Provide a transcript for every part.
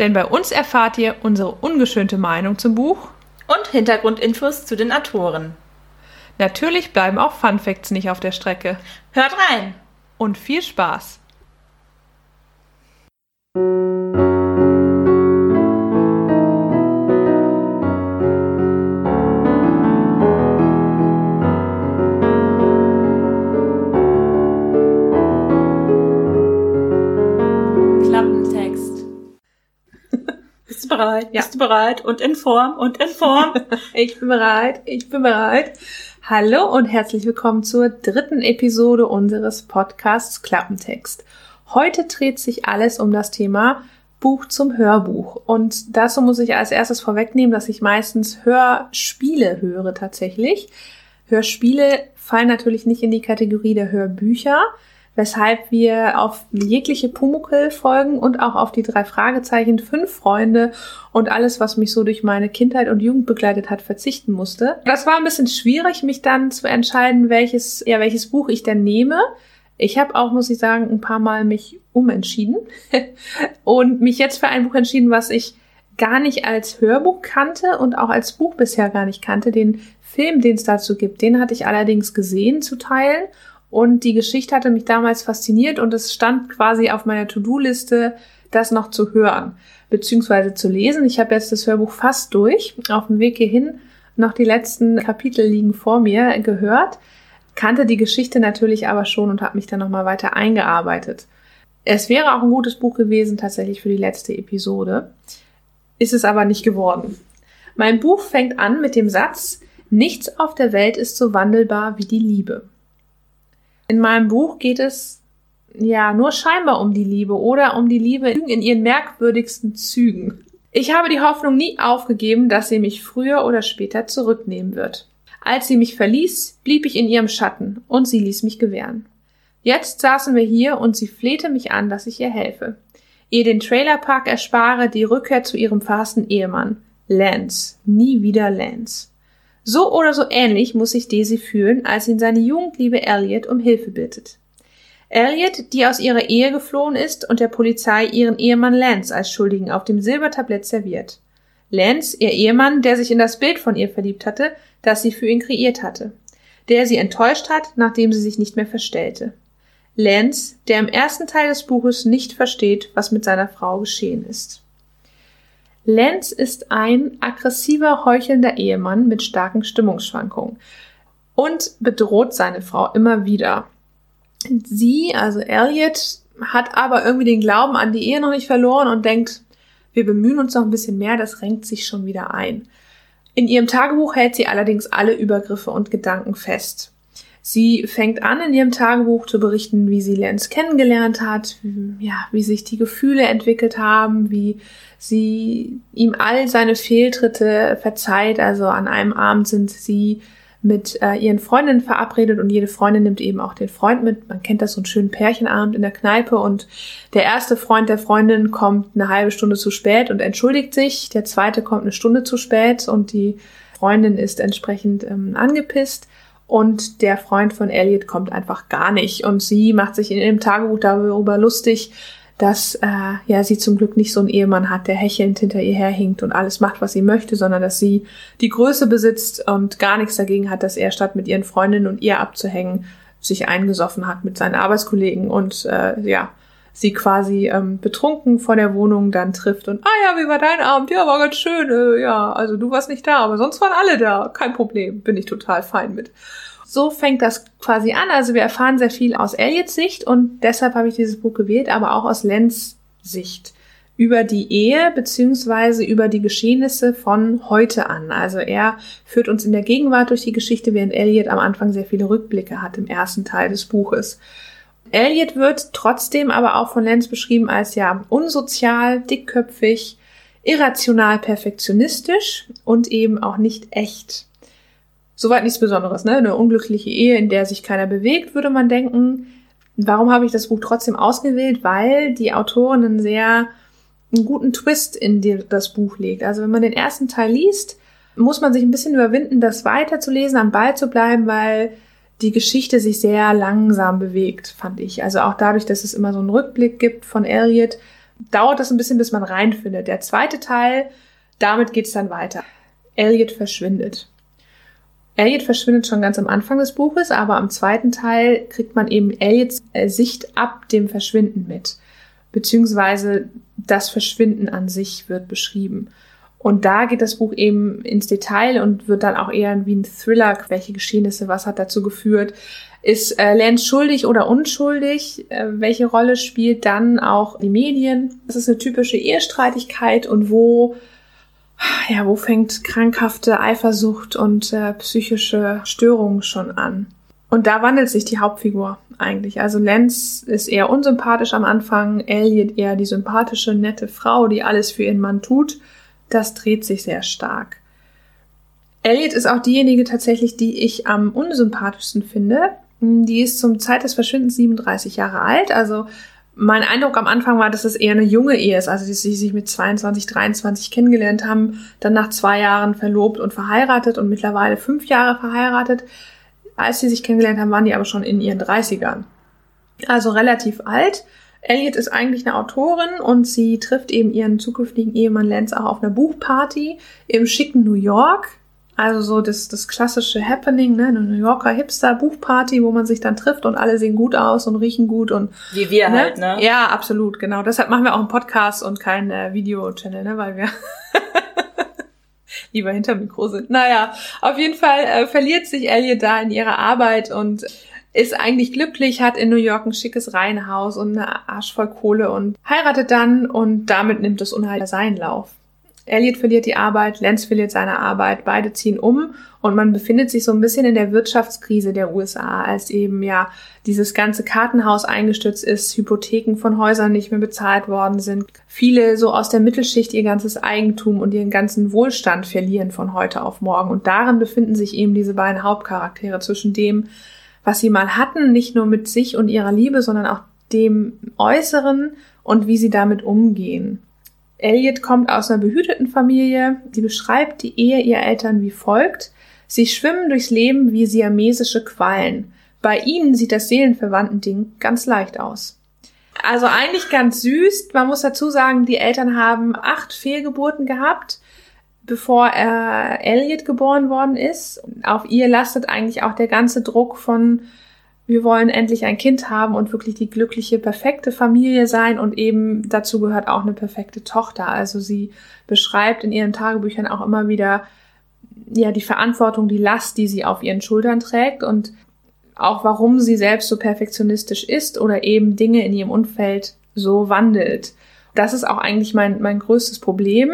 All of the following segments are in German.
Denn bei uns erfahrt ihr unsere ungeschönte Meinung zum Buch und Hintergrundinfos zu den Autoren. Natürlich bleiben auch Fun Facts nicht auf der Strecke. Hört rein und viel Spaß. Bereit? Ja. Bist du bereit? Und in Form und in Form. ich bin bereit. Ich bin bereit. Hallo und herzlich willkommen zur dritten Episode unseres Podcasts Klappentext. Heute dreht sich alles um das Thema Buch zum Hörbuch. Und dazu muss ich als erstes vorwegnehmen, dass ich meistens Hörspiele höre tatsächlich. Hörspiele fallen natürlich nicht in die Kategorie der Hörbücher weshalb wir auf jegliche Pumuckel folgen und auch auf die drei Fragezeichen, fünf Freunde und alles, was mich so durch meine Kindheit und Jugend begleitet hat, verzichten musste. Das war ein bisschen schwierig, mich dann zu entscheiden, welches, ja, welches Buch ich denn nehme. Ich habe auch, muss ich sagen, ein paar Mal mich umentschieden und mich jetzt für ein Buch entschieden, was ich gar nicht als Hörbuch kannte und auch als Buch bisher gar nicht kannte. Den Film, den es dazu gibt, den hatte ich allerdings gesehen zu teilen und die Geschichte hatte mich damals fasziniert und es stand quasi auf meiner To-Do-Liste, das noch zu hören, beziehungsweise zu lesen. Ich habe jetzt das Hörbuch fast durch. Auf dem Weg hierhin noch die letzten Kapitel liegen vor mir gehört, kannte die Geschichte natürlich aber schon und habe mich dann nochmal weiter eingearbeitet. Es wäre auch ein gutes Buch gewesen, tatsächlich für die letzte Episode. Ist es aber nicht geworden. Mein Buch fängt an mit dem Satz, Nichts auf der Welt ist so wandelbar wie die Liebe. In meinem Buch geht es ja nur scheinbar um die Liebe oder um die Liebe in ihren merkwürdigsten Zügen. Ich habe die Hoffnung nie aufgegeben, dass sie mich früher oder später zurücknehmen wird. Als sie mich verließ, blieb ich in ihrem Schatten und sie ließ mich gewähren. Jetzt saßen wir hier und sie flehte mich an, dass ich ihr helfe. Ihr den Trailerpark erspare, die Rückkehr zu ihrem verhassten Ehemann. Lance. Nie wieder Lance. So oder so ähnlich muss sich Daisy fühlen, als ihn seine Jugendliebe Elliot um Hilfe bittet. Elliot, die aus ihrer Ehe geflohen ist und der Polizei ihren Ehemann Lance als Schuldigen auf dem Silbertablett serviert. Lance, ihr Ehemann, der sich in das Bild von ihr verliebt hatte, das sie für ihn kreiert hatte. Der sie enttäuscht hat, nachdem sie sich nicht mehr verstellte. Lance, der im ersten Teil des Buches nicht versteht, was mit seiner Frau geschehen ist. Lenz ist ein aggressiver, heuchelnder Ehemann mit starken Stimmungsschwankungen und bedroht seine Frau immer wieder. Sie, also Elliot, hat aber irgendwie den Glauben an die Ehe noch nicht verloren und denkt, wir bemühen uns noch ein bisschen mehr, das renkt sich schon wieder ein. In ihrem Tagebuch hält sie allerdings alle Übergriffe und Gedanken fest. Sie fängt an, in ihrem Tagebuch zu berichten, wie sie Lenz kennengelernt hat, ja, wie sich die Gefühle entwickelt haben, wie sie ihm all seine Fehltritte verzeiht. Also an einem Abend sind sie mit äh, ihren Freundinnen verabredet und jede Freundin nimmt eben auch den Freund mit. Man kennt das so einen schönen Pärchenabend in der Kneipe und der erste Freund der Freundin kommt eine halbe Stunde zu spät und entschuldigt sich. Der zweite kommt eine Stunde zu spät und die Freundin ist entsprechend ähm, angepisst und der Freund von Elliot kommt einfach gar nicht. Und sie macht sich in ihrem Tagebuch darüber lustig, dass äh, ja sie zum Glück nicht so einen Ehemann hat, der hechelnd hinter ihr herhinkt und alles macht, was sie möchte, sondern dass sie die Größe besitzt und gar nichts dagegen hat, dass er statt mit ihren Freundinnen und ihr abzuhängen, sich eingesoffen hat mit seinen Arbeitskollegen und äh, ja, sie quasi ähm, betrunken vor der Wohnung dann trifft und ah ja, wie war dein Abend? Ja, war ganz schön. Äh, ja, also du warst nicht da, aber sonst waren alle da. Kein Problem, bin ich total fein mit. So fängt das quasi an. Also wir erfahren sehr viel aus Elliots Sicht und deshalb habe ich dieses Buch gewählt, aber auch aus Lens Sicht über die Ehe beziehungsweise über die Geschehnisse von heute an. Also er führt uns in der Gegenwart durch die Geschichte, während Elliot am Anfang sehr viele Rückblicke hat im ersten Teil des Buches. Elliot wird trotzdem aber auch von Lenz beschrieben als ja unsozial, dickköpfig, irrational perfektionistisch und eben auch nicht echt. Soweit nichts Besonderes, ne? Eine unglückliche Ehe, in der sich keiner bewegt, würde man denken. Warum habe ich das Buch trotzdem ausgewählt? Weil die Autorin einen sehr einen guten Twist in das Buch legt. Also wenn man den ersten Teil liest, muss man sich ein bisschen überwinden, das weiterzulesen, am Ball zu bleiben, weil die Geschichte sich sehr langsam bewegt, fand ich. Also auch dadurch, dass es immer so einen Rückblick gibt von Elliot, dauert das ein bisschen, bis man reinfindet. Der zweite Teil, damit geht's dann weiter. Elliot verschwindet. Elliot verschwindet schon ganz am Anfang des Buches, aber am zweiten Teil kriegt man eben Elliots äh, Sicht ab dem Verschwinden mit. Beziehungsweise das Verschwinden an sich wird beschrieben. Und da geht das Buch eben ins Detail und wird dann auch eher wie ein Thriller, welche Geschehnisse, was hat dazu geführt. Ist äh, Lance schuldig oder unschuldig? Äh, welche Rolle spielt dann auch die Medien? Das ist eine typische Ehestreitigkeit und wo, ja, wo fängt krankhafte Eifersucht und äh, psychische Störungen schon an? Und da wandelt sich die Hauptfigur eigentlich. Also Lance ist eher unsympathisch am Anfang, Elliot eher die sympathische, nette Frau, die alles für ihren Mann tut das dreht sich sehr stark. Elliot ist auch diejenige tatsächlich, die ich am unsympathischsten finde. Die ist zum Zeit des Verschwindens 37 Jahre alt. Also mein Eindruck am Anfang war, dass es eher eine junge Ehe ist. Also dass sie sich mit 22, 23 kennengelernt haben, dann nach zwei Jahren verlobt und verheiratet und mittlerweile fünf Jahre verheiratet. Als sie sich kennengelernt haben, waren die aber schon in ihren 30ern. Also relativ alt. Elliot ist eigentlich eine Autorin und sie trifft eben ihren zukünftigen Ehemann Lance auch auf einer Buchparty im schicken New York. Also so das, das klassische Happening, ne? Eine New Yorker Hipster-Buchparty, wo man sich dann trifft und alle sehen gut aus und riechen gut und. Wie wir ne? halt, ne? Ja, absolut, genau. Deshalb machen wir auch einen Podcast und keinen äh, Video-Channel, ne? Weil wir lieber hinter Mikro sind. Naja, auf jeden Fall äh, verliert sich Elliot da in ihrer Arbeit und ist eigentlich glücklich, hat in New York ein schickes Reihenhaus und eine Arsch voll Kohle und heiratet dann und damit nimmt das Unheil seinen Lauf. Elliot verliert die Arbeit, Lance verliert seine Arbeit, beide ziehen um und man befindet sich so ein bisschen in der Wirtschaftskrise der USA, als eben ja dieses ganze Kartenhaus eingestürzt ist, Hypotheken von Häusern nicht mehr bezahlt worden sind, viele so aus der Mittelschicht ihr ganzes Eigentum und ihren ganzen Wohlstand verlieren von heute auf morgen und darin befinden sich eben diese beiden Hauptcharaktere zwischen dem, was sie mal hatten, nicht nur mit sich und ihrer Liebe, sondern auch dem Äußeren und wie sie damit umgehen. Elliot kommt aus einer behüteten Familie. Sie beschreibt die Ehe ihrer Eltern wie folgt. Sie schwimmen durchs Leben wie siamesische Quallen. Bei ihnen sieht das seelenverwandten Ding ganz leicht aus. Also eigentlich ganz süß. Man muss dazu sagen, die Eltern haben acht Fehlgeburten gehabt bevor er Elliot geboren worden ist. Auf ihr lastet eigentlich auch der ganze Druck von wir wollen endlich ein Kind haben und wirklich die glückliche, perfekte Familie sein und eben dazu gehört auch eine perfekte Tochter. Also sie beschreibt in ihren Tagebüchern auch immer wieder ja die Verantwortung, die Last, die sie auf ihren Schultern trägt und auch warum sie selbst so perfektionistisch ist oder eben Dinge in ihrem Umfeld so wandelt. Das ist auch eigentlich mein, mein größtes Problem,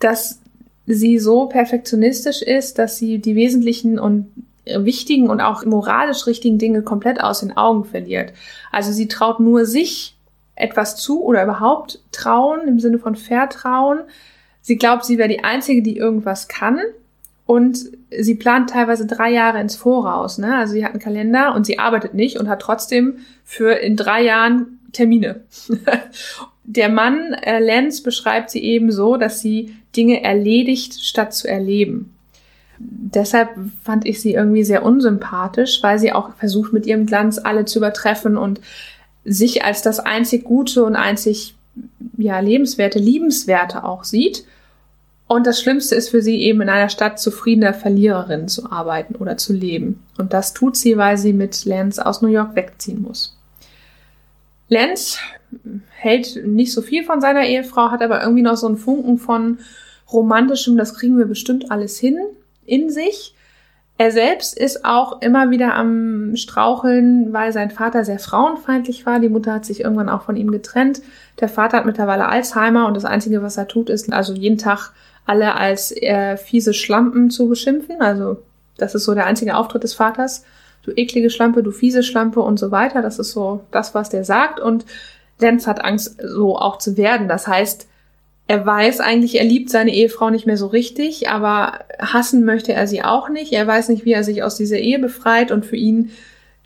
dass sie so perfektionistisch ist, dass sie die wesentlichen und wichtigen und auch moralisch richtigen Dinge komplett aus den Augen verliert. Also sie traut nur sich etwas zu oder überhaupt trauen im Sinne von Vertrauen. Sie glaubt, sie wäre die Einzige, die irgendwas kann. Und sie plant teilweise drei Jahre ins Voraus. Ne? Also sie hat einen Kalender und sie arbeitet nicht und hat trotzdem für in drei Jahren Termine. Der Mann, äh, Lenz, beschreibt sie eben so, dass sie Dinge erledigt, statt zu erleben. Deshalb fand ich sie irgendwie sehr unsympathisch, weil sie auch versucht, mit ihrem Glanz alle zu übertreffen und sich als das einzig Gute und einzig ja, lebenswerte, liebenswerte auch sieht. Und das Schlimmste ist für sie eben in einer Stadt zufriedener Verliererin zu arbeiten oder zu leben. Und das tut sie, weil sie mit Lance aus New York wegziehen muss. Lance hält nicht so viel von seiner Ehefrau, hat aber irgendwie noch so einen Funken von romantischem, das kriegen wir bestimmt alles hin, in sich. Er selbst ist auch immer wieder am Straucheln, weil sein Vater sehr frauenfeindlich war. Die Mutter hat sich irgendwann auch von ihm getrennt. Der Vater hat mittlerweile Alzheimer und das Einzige, was er tut, ist also jeden Tag alle als äh, fiese Schlampen zu beschimpfen. Also das ist so der einzige Auftritt des Vaters. Du eklige Schlampe, du fiese Schlampe und so weiter. Das ist so das, was der sagt. Und Lenz hat Angst, so auch zu werden. Das heißt, Er weiß eigentlich, er liebt seine Ehefrau nicht mehr so richtig, aber hassen möchte er sie auch nicht. Er weiß nicht, wie er sich aus dieser Ehe befreit und für ihn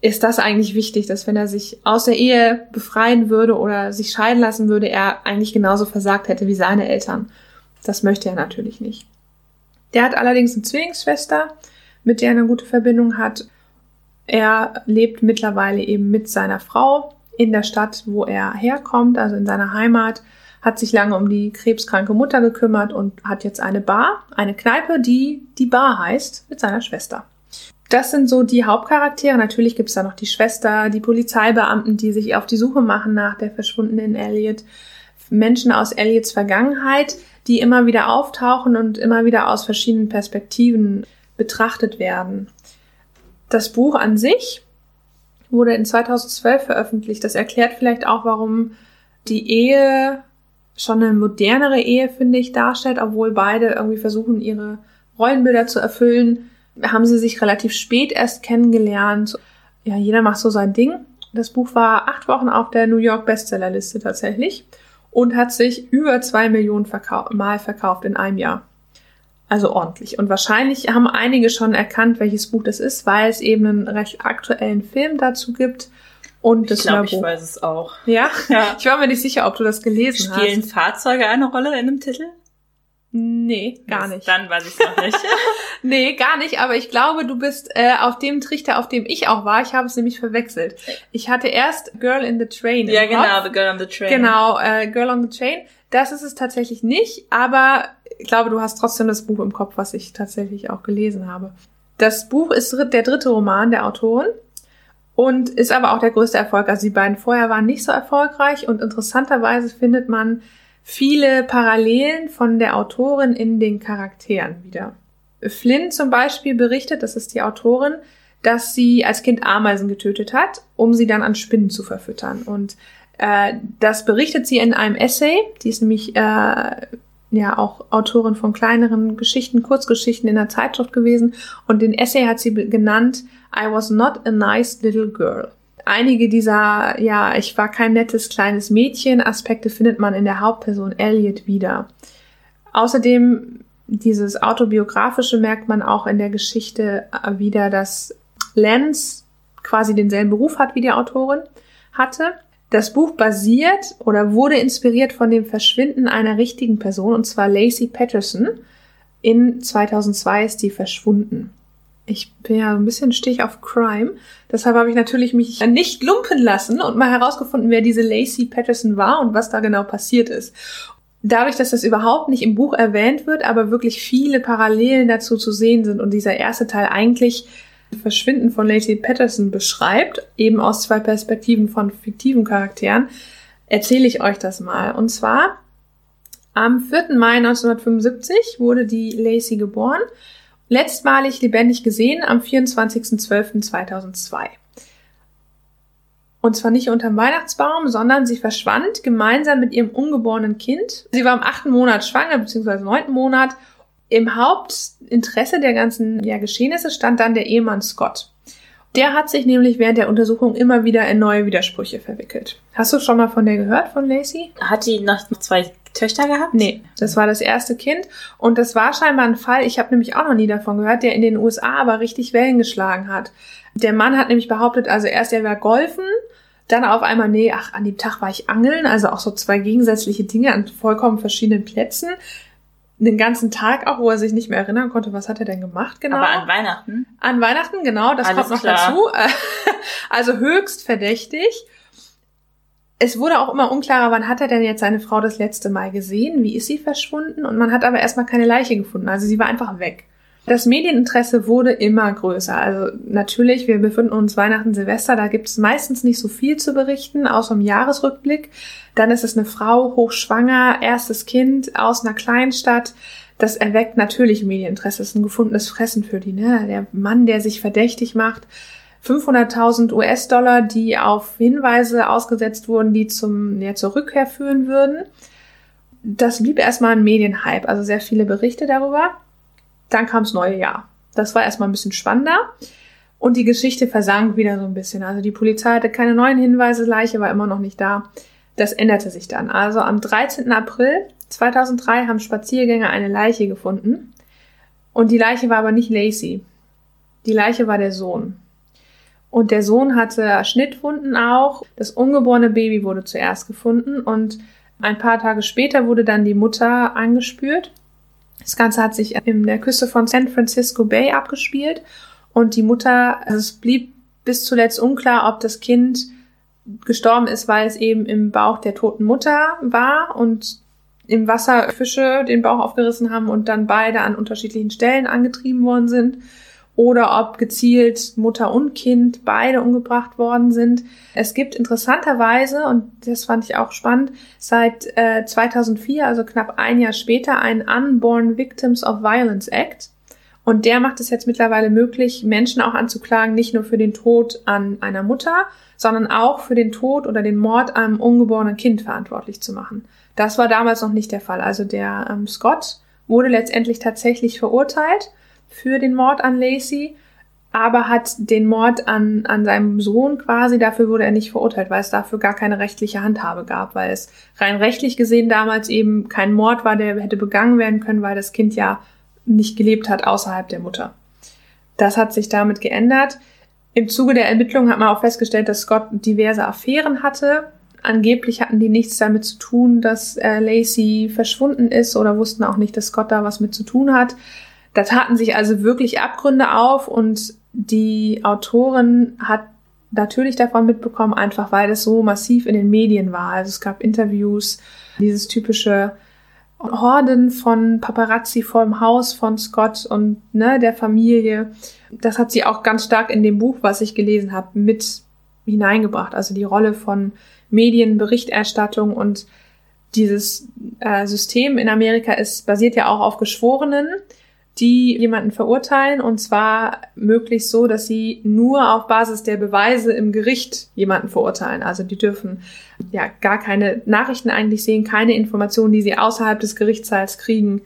ist das eigentlich wichtig, dass wenn er sich aus der Ehe befreien würde oder sich scheiden lassen würde, er eigentlich genauso versagt hätte wie seine Eltern. Das möchte er natürlich nicht. Der hat allerdings eine Zwillingsschwester, mit der er eine gute Verbindung hat. Er lebt mittlerweile eben mit seiner Frau in der Stadt, wo er herkommt, also in seiner Heimat, hat sich lange um die krebskranke Mutter gekümmert und hat jetzt eine Bar, eine Kneipe, die die Bar heißt, mit seiner Schwester. Das sind so die Hauptcharaktere. Natürlich gibt's da noch die Schwester, die Polizeibeamten, die sich auf die Suche machen nach der verschwundenen Elliot. Menschen aus Elliots Vergangenheit, die immer wieder auftauchen und immer wieder aus verschiedenen Perspektiven betrachtet werden. Das Buch an sich wurde in 2012 veröffentlicht. Das erklärt vielleicht auch, warum die Ehe schon eine modernere Ehe, finde ich, darstellt, obwohl beide irgendwie versuchen, ihre Rollenbilder zu erfüllen. Haben sie sich relativ spät erst kennengelernt. Ja, jeder macht so sein Ding. Das Buch war acht Wochen auf der New York Bestsellerliste tatsächlich und hat sich über zwei Millionen verkau Mal verkauft in einem Jahr. Also ordentlich. Und wahrscheinlich haben einige schon erkannt, welches Buch das ist, weil es eben einen recht aktuellen Film dazu gibt. Und das ich glaube, ich weiß es auch. Ja? ja? Ich war mir nicht sicher, ob du das gelesen Spielen hast. Spielen Fahrzeuge eine Rolle in dem Titel? Nee, gar nicht. Dann weiß ich es noch nicht. nee, gar nicht, aber ich glaube, du bist äh, auf dem Trichter, auf dem ich auch war. Ich habe es nämlich verwechselt. Ich hatte erst Girl in the Train. Ja, genau, The Girl on the Train. Genau, äh, Girl on the Train. Das ist es tatsächlich nicht, aber glaube, du hast trotzdem das Buch im Kopf, was ich tatsächlich auch gelesen habe. Das Buch ist der dritte Roman der Autorin und ist aber auch der größte Erfolg. Also die beiden vorher waren nicht so erfolgreich und interessanterweise findet man viele Parallelen von der Autorin in den Charakteren wieder. Flynn zum Beispiel berichtet, das ist die Autorin, dass sie als Kind Ameisen getötet hat, um sie dann an Spinnen zu verfüttern. Und äh, das berichtet sie in einem Essay. Die ist nämlich äh, ja auch Autorin von kleineren Geschichten, Kurzgeschichten in der Zeitschrift gewesen. Und den Essay hat sie genannt I was not a nice little girl einige dieser, ja, ich war kein nettes kleines Mädchen Aspekte findet man in der Hauptperson Elliot wieder. Außerdem dieses autobiografische merkt man auch in der Geschichte äh, wieder, dass Lance quasi denselben Beruf hat wie die Autorin hatte. Das Buch basiert oder wurde inspiriert von dem Verschwinden einer richtigen Person, und zwar Lacey Patterson. In 2002 ist die verschwunden ich bin ja ein bisschen stich auf Crime. Deshalb habe ich natürlich mich nicht lumpen lassen und mal herausgefunden, wer diese Lacey Patterson war und was da genau passiert ist. Dadurch, dass das überhaupt nicht im Buch erwähnt wird, aber wirklich viele Parallelen dazu zu sehen sind und dieser erste Teil eigentlich Verschwinden von Lacey Patterson beschreibt, eben aus zwei Perspektiven von fiktiven Charakteren, erzähle ich euch das mal. Und zwar am 4. Mai 1975 wurde die Lacey geboren letztmalig lebendig gesehen am 24.12.2002. Und zwar nicht unterm Weihnachtsbaum, sondern sie verschwand gemeinsam mit ihrem ungeborenen Kind. Sie war im achten Monat schwanger, beziehungsweise neunten Monat. Im Hauptinteresse der ganzen ja, Geschehnisse stand dann der Ehemann Scott. Der hat sich nämlich während der Untersuchung immer wieder in neue Widersprüche verwickelt. Hast du schon mal von der gehört, von Lacey? Hat die noch zwei Töchter gehabt? Nee, das war das erste Kind. Und das war scheinbar ein Fall, ich habe nämlich auch noch nie davon gehört, der in den USA aber richtig Wellen geschlagen hat. Der Mann hat nämlich behauptet, also erst er war golfen, dann auf einmal, nee, ach, an dem Tag war ich angeln, also auch so zwei gegensätzliche Dinge an vollkommen verschiedenen Plätzen. Den ganzen Tag auch, wo er sich nicht mehr erinnern konnte, was hat er denn gemacht genau. Aber an Weihnachten? An Weihnachten, genau, das Alles kommt noch klar. dazu. Also höchst verdächtig es wurde auch immer unklarer, wann hat er denn jetzt seine Frau das letzte Mal gesehen? Wie ist sie verschwunden? Und man hat aber erstmal keine Leiche gefunden. Also sie war einfach weg. Das Medieninteresse wurde immer größer. Also natürlich, wir befinden uns Weihnachten, Silvester, da gibt es meistens nicht so viel zu berichten, außer im Jahresrückblick. Dann ist es eine Frau, hochschwanger, erstes Kind aus einer Kleinstadt. Das erweckt natürlich Medieninteresse. Das ist ein gefundenes Fressen für die, ne? Der Mann, der sich verdächtig macht 500.000 US-Dollar, die auf Hinweise ausgesetzt wurden, die zum, ja, zur Rückkehr führen würden. Das blieb erstmal ein Medienhype, also sehr viele Berichte darüber. Dann kam das neue Jahr. Das war erstmal ein bisschen spannender. Und die Geschichte versank wieder so ein bisschen. Also die Polizei hatte keine neuen Hinweise, Leiche war immer noch nicht da. Das änderte sich dann. Also am 13. April 2003 haben Spaziergänger eine Leiche gefunden. Und die Leiche war aber nicht Lacey. Die Leiche war der Sohn. Und der Sohn hatte Schnittwunden auch. Das ungeborene Baby wurde zuerst gefunden und ein paar Tage später wurde dann die Mutter angespürt. Das Ganze hat sich in der Küste von San Francisco Bay abgespielt und die Mutter, also es blieb bis zuletzt unklar, ob das Kind gestorben ist, weil es eben im Bauch der toten Mutter war und im Wasser Fische den Bauch aufgerissen haben und dann beide an unterschiedlichen Stellen angetrieben worden sind oder ob gezielt Mutter und Kind beide umgebracht worden sind. Es gibt interessanterweise, und das fand ich auch spannend, seit äh, 2004, also knapp ein Jahr später, einen Unborn Victims of Violence Act. Und der macht es jetzt mittlerweile möglich, Menschen auch anzuklagen, nicht nur für den Tod an einer Mutter, sondern auch für den Tod oder den Mord an einem ungeborenen Kind verantwortlich zu machen. Das war damals noch nicht der Fall. Also der ähm, Scott wurde letztendlich tatsächlich verurteilt für den Mord an Lacey, aber hat den Mord an, an seinem Sohn quasi, dafür wurde er nicht verurteilt, weil es dafür gar keine rechtliche Handhabe gab, weil es rein rechtlich gesehen damals eben kein Mord war, der hätte begangen werden können, weil das Kind ja nicht gelebt hat außerhalb der Mutter. Das hat sich damit geändert. Im Zuge der Ermittlungen hat man auch festgestellt, dass Scott diverse Affären hatte. Angeblich hatten die nichts damit zu tun, dass äh, Lacey verschwunden ist oder wussten auch nicht, dass Scott da was mit zu tun hat. Da taten sich also wirklich Abgründe auf und die Autorin hat natürlich davon mitbekommen, einfach weil es so massiv in den Medien war. Also es gab Interviews, dieses typische Horden von Paparazzi vor dem Haus von Scott und ne, der Familie. Das hat sie auch ganz stark in dem Buch, was ich gelesen habe, mit hineingebracht. Also die Rolle von Medienberichterstattung und dieses äh, System in Amerika ist basiert ja auch auf Geschworenen die jemanden verurteilen und zwar möglichst so, dass sie nur auf Basis der Beweise im Gericht jemanden verurteilen. Also die dürfen ja gar keine Nachrichten eigentlich sehen, keine Informationen, die sie außerhalb des Gerichtssaals kriegen,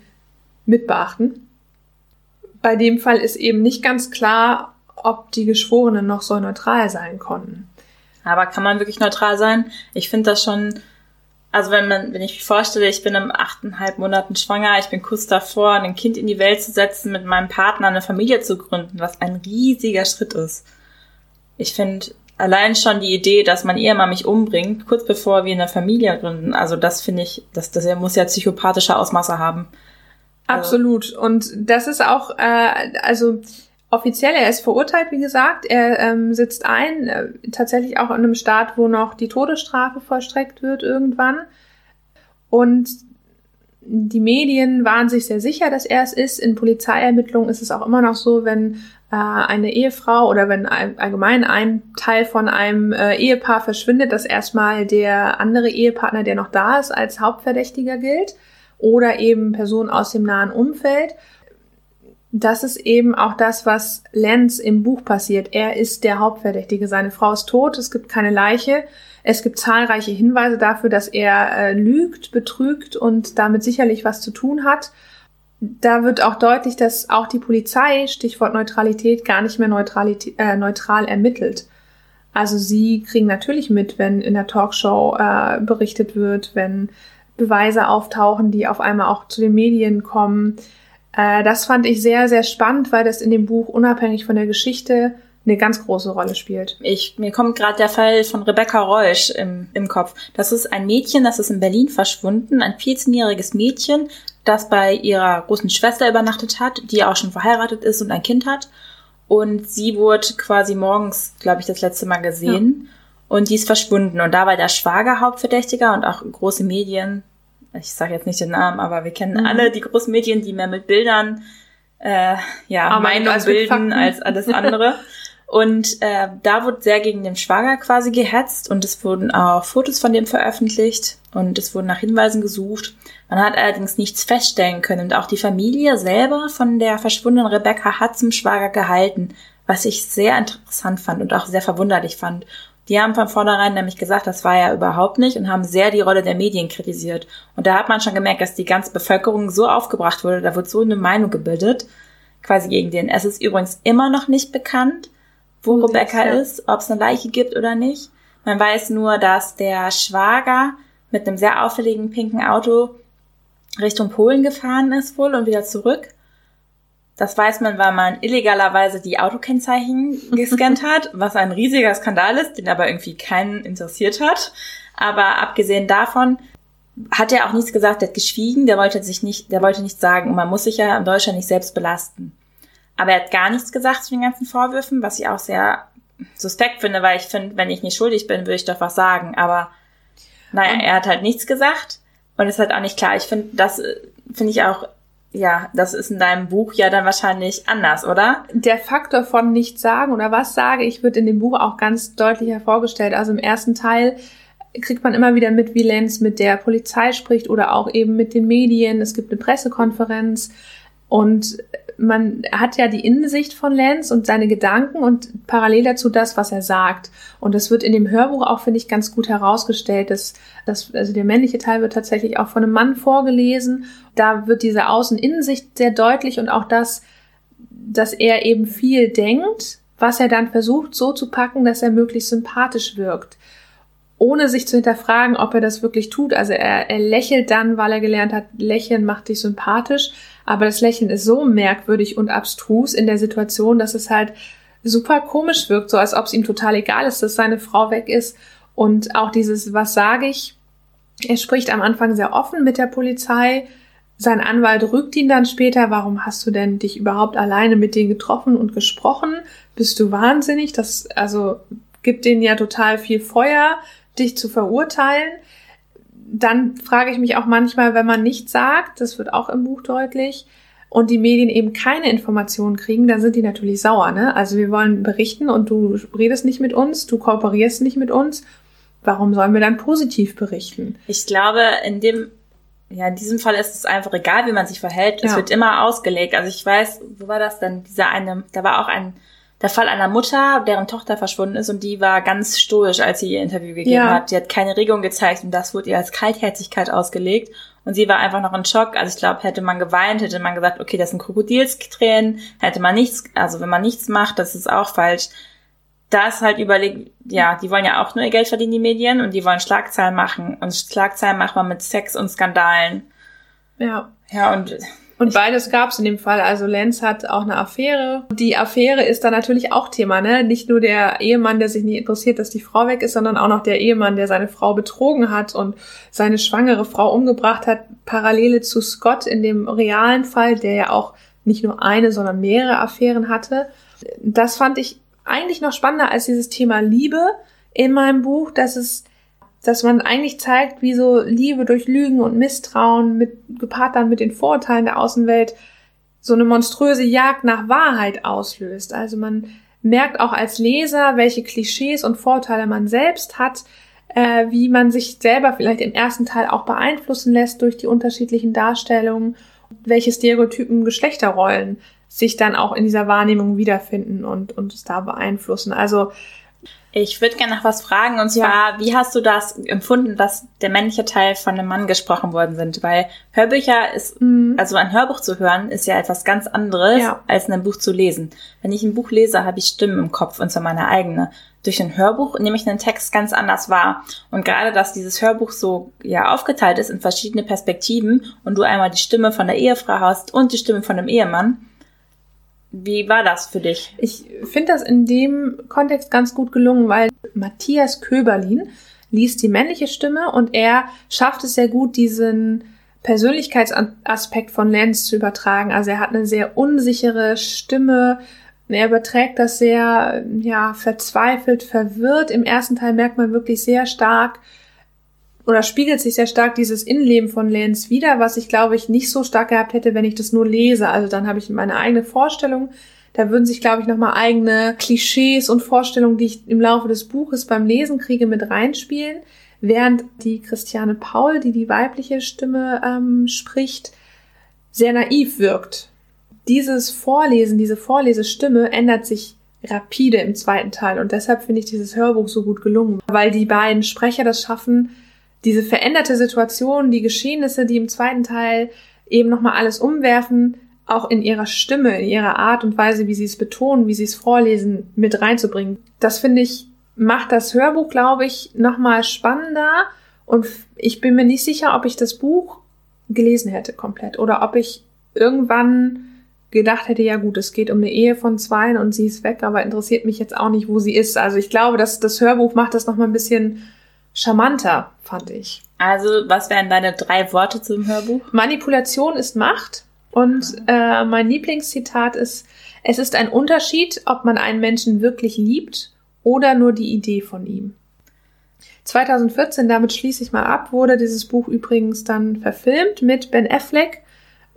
mit beachten. Bei dem Fall ist eben nicht ganz klar, ob die Geschworenen noch so neutral sein konnten. Aber kann man wirklich neutral sein? Ich finde das schon also wenn man, wenn ich mich vorstelle, ich bin im achteinhalb Monaten schwanger, ich bin kurz davor, ein Kind in die Welt zu setzen, mit meinem Partner eine Familie zu gründen, was ein riesiger Schritt ist. Ich finde allein schon die Idee, dass man Ehemann mich umbringt, kurz bevor wir eine Familie gründen, also das finde ich, das, das muss ja psychopathische Ausmaße haben. Absolut. Und das ist auch, äh, also offiziell, er ist verurteilt, wie gesagt. Er ähm, sitzt ein, äh, tatsächlich auch in einem Staat, wo noch die Todesstrafe vollstreckt wird irgendwann. Und die Medien waren sich sehr sicher, dass er es ist. In Polizeiermittlungen ist es auch immer noch so, wenn äh, eine Ehefrau oder wenn ein, allgemein ein Teil von einem äh, Ehepaar verschwindet, dass erstmal der andere Ehepartner, der noch da ist, als Hauptverdächtiger gilt oder eben Personen aus dem nahen Umfeld das ist eben auch das, was Lenz im Buch passiert. Er ist der Hauptverdächtige. Seine Frau ist tot, es gibt keine Leiche. Es gibt zahlreiche Hinweise dafür, dass er äh, lügt, betrügt und damit sicherlich was zu tun hat. Da wird auch deutlich, dass auch die Polizei, Stichwort Neutralität, gar nicht mehr äh, neutral ermittelt. Also sie kriegen natürlich mit, wenn in der Talkshow äh, berichtet wird, wenn Beweise auftauchen, die auf einmal auch zu den Medien kommen äh, das fand ich sehr, sehr spannend, weil das in dem Buch unabhängig von der Geschichte eine ganz große Rolle spielt. Ich, mir kommt gerade der Fall von Rebecca Reusch im, im Kopf. Das ist ein Mädchen, das ist in Berlin verschwunden, ein 14-jähriges Mädchen, das bei ihrer großen Schwester übernachtet hat, die auch schon verheiratet ist und ein Kind hat. Und sie wurde quasi morgens, glaube ich, das letzte Mal gesehen. Ja. Und die ist verschwunden. Und da war der Schwager Hauptverdächtiger und auch große Medien ich sage jetzt nicht den Namen, aber wir kennen mhm. alle die Großmedien, die mehr mit Bildern äh, ja, aber Meinung bilden als alles andere. und äh, da wurde sehr gegen den Schwager quasi gehetzt und es wurden auch Fotos von dem veröffentlicht und es wurden nach Hinweisen gesucht. Man hat allerdings nichts feststellen können und auch die Familie selber von der verschwundenen Rebecca hat zum Schwager gehalten, was ich sehr interessant fand und auch sehr verwunderlich fand. Die haben von vornherein nämlich gesagt, das war ja überhaupt nicht und haben sehr die Rolle der Medien kritisiert. Und da hat man schon gemerkt, dass die ganze Bevölkerung so aufgebracht wurde, da wird so eine Meinung gebildet, quasi gegen den. Es ist übrigens immer noch nicht bekannt, wo oh, Rebecca ja. ist, ob es eine Leiche gibt oder nicht. Man weiß nur, dass der Schwager mit einem sehr auffälligen pinken Auto Richtung Polen gefahren ist wohl und wieder zurück. Das weiß man, weil man illegalerweise die Autokennzeichen gescannt hat, was ein riesiger Skandal ist, den aber irgendwie keinen interessiert hat. Aber abgesehen davon hat er auch nichts gesagt, der hat geschwiegen, der wollte sich nicht, der wollte nichts sagen. Und man muss sich ja in Deutschland nicht selbst belasten. Aber er hat gar nichts gesagt zu den ganzen Vorwürfen, was ich auch sehr suspekt finde, weil ich finde, wenn ich nicht schuldig bin, würde ich doch was sagen. Aber naja, er hat halt nichts gesagt und ist halt auch nicht klar. Ich finde, das äh, finde ich auch, ja, das ist in deinem Buch ja dann wahrscheinlich anders, oder? Der Faktor von nichts sagen oder was sage ich wird in dem Buch auch ganz deutlich hervorgestellt. Also im ersten Teil kriegt man immer wieder mit, wie Lenz mit der Polizei spricht oder auch eben mit den Medien. Es gibt eine Pressekonferenz und man hat ja die Innensicht von Lenz und seine Gedanken und parallel dazu das, was er sagt. Und das wird in dem Hörbuch auch, finde ich, ganz gut herausgestellt. Dass, dass, also der männliche Teil wird tatsächlich auch von einem Mann vorgelesen. Da wird diese Außen-Innensicht sehr deutlich und auch das, dass er eben viel denkt, was er dann versucht so zu packen, dass er möglichst sympathisch wirkt ohne sich zu hinterfragen, ob er das wirklich tut. Also er, er lächelt dann, weil er gelernt hat, Lächeln macht dich sympathisch, aber das Lächeln ist so merkwürdig und abstrus in der Situation, dass es halt super komisch wirkt, so als ob es ihm total egal ist, dass seine Frau weg ist. Und auch dieses, was sage ich? Er spricht am Anfang sehr offen mit der Polizei. Sein Anwalt rügt ihn dann später, warum hast du denn dich überhaupt alleine mit denen getroffen und gesprochen? Bist du wahnsinnig? Das, also, gibt denen ja total viel Feuer dich zu verurteilen. Dann frage ich mich auch manchmal, wenn man nichts sagt, das wird auch im Buch deutlich, und die Medien eben keine Informationen kriegen, dann sind die natürlich sauer. Ne? Also wir wollen berichten und du redest nicht mit uns, du kooperierst nicht mit uns. Warum sollen wir dann positiv berichten? Ich glaube, in dem ja, in diesem Fall ist es einfach egal, wie man sich verhält. Es wird immer ausgelegt. Also ich weiß, wo war das denn? Dieser eine, da war auch ein der Fall einer Mutter, deren Tochter verschwunden ist und die war ganz stoisch, als sie ihr Interview gegeben ja. hat. Die hat keine Regung gezeigt und das wurde ihr als Kaltherzigkeit ausgelegt. Und sie war einfach noch in Schock. Also ich glaube, hätte man geweint, hätte man gesagt, okay, das sind Krokodilstränen, hätte man nichts, also wenn man nichts macht, das ist auch falsch. Da ist halt überlegt, ja, die wollen ja auch nur ihr Geld verdienen, die Medien, und die wollen Schlagzeilen machen. Und Schlagzeilen macht man mit Sex und Skandalen. Ja. Ja, und und beides gab's in dem Fall. Also Lenz hat auch eine Affäre. Die Affäre ist dann natürlich auch Thema, ne? Nicht nur der Ehemann, der sich nicht interessiert, dass die Frau weg ist, sondern auch noch der Ehemann, der seine Frau betrogen hat und seine schwangere Frau umgebracht hat. Parallele zu Scott in dem realen Fall, der ja auch nicht nur eine, sondern mehrere Affären hatte. Das fand ich eigentlich noch spannender als dieses Thema Liebe in meinem Buch, dass es dass man eigentlich zeigt, wie so Liebe durch Lügen und Misstrauen mit, gepaart dann mit den Vorurteilen der Außenwelt so eine monströse Jagd nach Wahrheit auslöst. Also man merkt auch als Leser, welche Klischees und Vorteile man selbst hat, äh, wie man sich selber vielleicht im ersten Teil auch beeinflussen lässt durch die unterschiedlichen Darstellungen, welche Stereotypen Geschlechterrollen sich dann auch in dieser Wahrnehmung wiederfinden und, es da beeinflussen. Also ich würde gerne noch was fragen, und zwar, ja. wie hast du das empfunden, dass der männliche Teil von einem Mann gesprochen worden sind? Weil Hörbücher ist, mhm. also ein Hörbuch zu hören, ist ja etwas ganz anderes, ja. als ein Buch zu lesen. Wenn ich ein Buch lese, habe ich Stimmen im Kopf, und zwar meine eigene. Durch ein Hörbuch nehme ich einen Text ganz anders wahr. Und gerade, dass dieses Hörbuch so, ja, aufgeteilt ist in verschiedene Perspektiven und du einmal die Stimme von der Ehefrau hast und die Stimme von dem Ehemann, wie war das für dich? Ich finde das in dem Kontext ganz gut gelungen, weil Matthias Köberlin liest die männliche Stimme und er schafft es sehr gut, diesen Persönlichkeitsaspekt von Lenz zu übertragen. Also er hat eine sehr unsichere Stimme. Er überträgt das sehr, ja, verzweifelt, verwirrt. Im ersten Teil merkt man wirklich sehr stark, oder spiegelt sich sehr stark dieses Innenleben von Lenz wieder, was ich glaube ich nicht so stark gehabt hätte, wenn ich das nur lese. Also dann habe ich meine eigene Vorstellung. Da würden sich, glaube ich, nochmal eigene Klischees und Vorstellungen, die ich im Laufe des Buches beim Lesen kriege, mit reinspielen. Während die Christiane Paul, die die weibliche Stimme ähm, spricht, sehr naiv wirkt. Dieses Vorlesen, diese Vorlesestimme ändert sich rapide im zweiten Teil und deshalb finde ich dieses Hörbuch so gut gelungen, weil die beiden Sprecher das schaffen, diese veränderte Situation, die Geschehnisse, die im zweiten Teil eben nochmal alles umwerfen, auch in ihrer Stimme, in ihrer Art und Weise, wie sie es betonen, wie sie es vorlesen, mit reinzubringen. Das finde ich, macht das Hörbuch, glaube ich, nochmal spannender. Und ich bin mir nicht sicher, ob ich das Buch gelesen hätte komplett oder ob ich irgendwann gedacht hätte, ja gut, es geht um eine Ehe von zweien und sie ist weg, aber interessiert mich jetzt auch nicht, wo sie ist. Also ich glaube, dass das Hörbuch macht das nochmal ein bisschen charmanter, fand ich. Also, was wären deine drei Worte zum Hörbuch? Manipulation ist Macht. Und äh, mein Lieblingszitat ist, es ist ein Unterschied, ob man einen Menschen wirklich liebt oder nur die Idee von ihm. 2014, damit schließe ich mal ab, wurde dieses Buch übrigens dann verfilmt mit Ben Affleck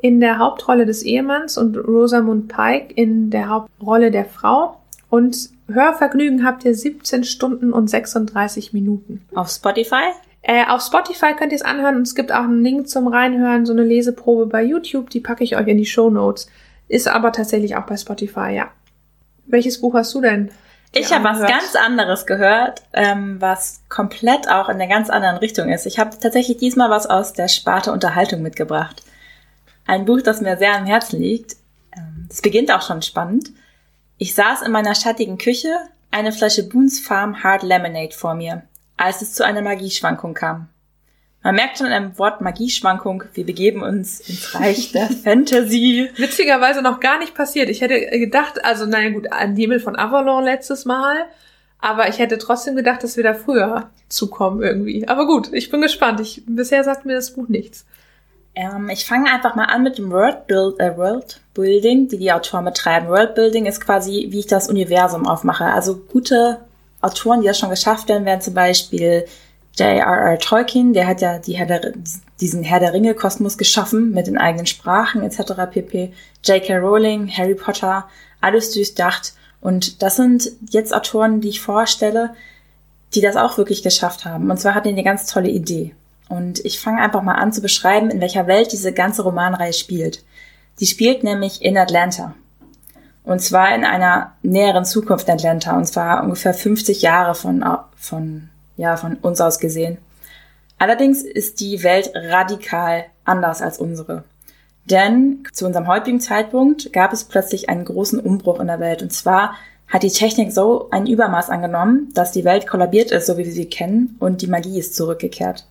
in der Hauptrolle des Ehemanns und Rosamund Pike in der Hauptrolle der Frau. Und Hörvergnügen habt ihr 17 Stunden und 36 Minuten. Auf Spotify? Äh, auf Spotify könnt ihr es anhören und es gibt auch einen Link zum Reinhören, so eine Leseprobe bei YouTube, die packe ich euch in die Show Notes. Ist aber tatsächlich auch bei Spotify, ja. Welches Buch hast du denn? Ich habe was ganz anderes gehört, ähm, was komplett auch in der ganz anderen Richtung ist. Ich habe tatsächlich diesmal was aus der Sparte Unterhaltung mitgebracht. Ein Buch, das mir sehr am Herzen liegt. Ähm, es beginnt auch schon spannend. Ich saß in meiner schattigen Küche, eine Flasche Boone's Farm Hard Lemonade vor mir, als es zu einer Magieschwankung kam. Man merkt schon an einem Wort Magieschwankung, wir begeben uns ins Reich der Fantasy. Witzigerweise noch gar nicht passiert. Ich hätte gedacht, also naja gut, ein Nebel von Avalon letztes Mal, aber ich hätte trotzdem gedacht, dass wir da früher zukommen irgendwie. Aber gut, ich bin gespannt. Ich, bisher sagt mir das Buch nichts. Ähm, ich fange einfach mal an mit dem World, Build, äh, World Building, die die Autoren betreiben. World Building ist quasi, wie ich das Universum aufmache. Also gute Autoren, die das schon geschafft haben, wären zum Beispiel J.R.R. Tolkien, der hat ja die Herr der, diesen Herr der Ringe Kosmos geschaffen mit den eigenen Sprachen etc. pp. J.K. Rowling, Harry Potter, alles durchdacht. Und das sind jetzt Autoren, die ich vorstelle, die das auch wirklich geschafft haben. Und zwar hatten die eine ganz tolle Idee. Und ich fange einfach mal an zu beschreiben, in welcher Welt diese ganze Romanreihe spielt. Die spielt nämlich in Atlanta. Und zwar in einer näheren Zukunft Atlanta. Und zwar ungefähr 50 Jahre von, von, ja, von uns aus gesehen. Allerdings ist die Welt radikal anders als unsere. Denn zu unserem heutigen Zeitpunkt gab es plötzlich einen großen Umbruch in der Welt. Und zwar hat die Technik so ein Übermaß angenommen, dass die Welt kollabiert ist, so wie wir sie kennen, und die Magie ist zurückgekehrt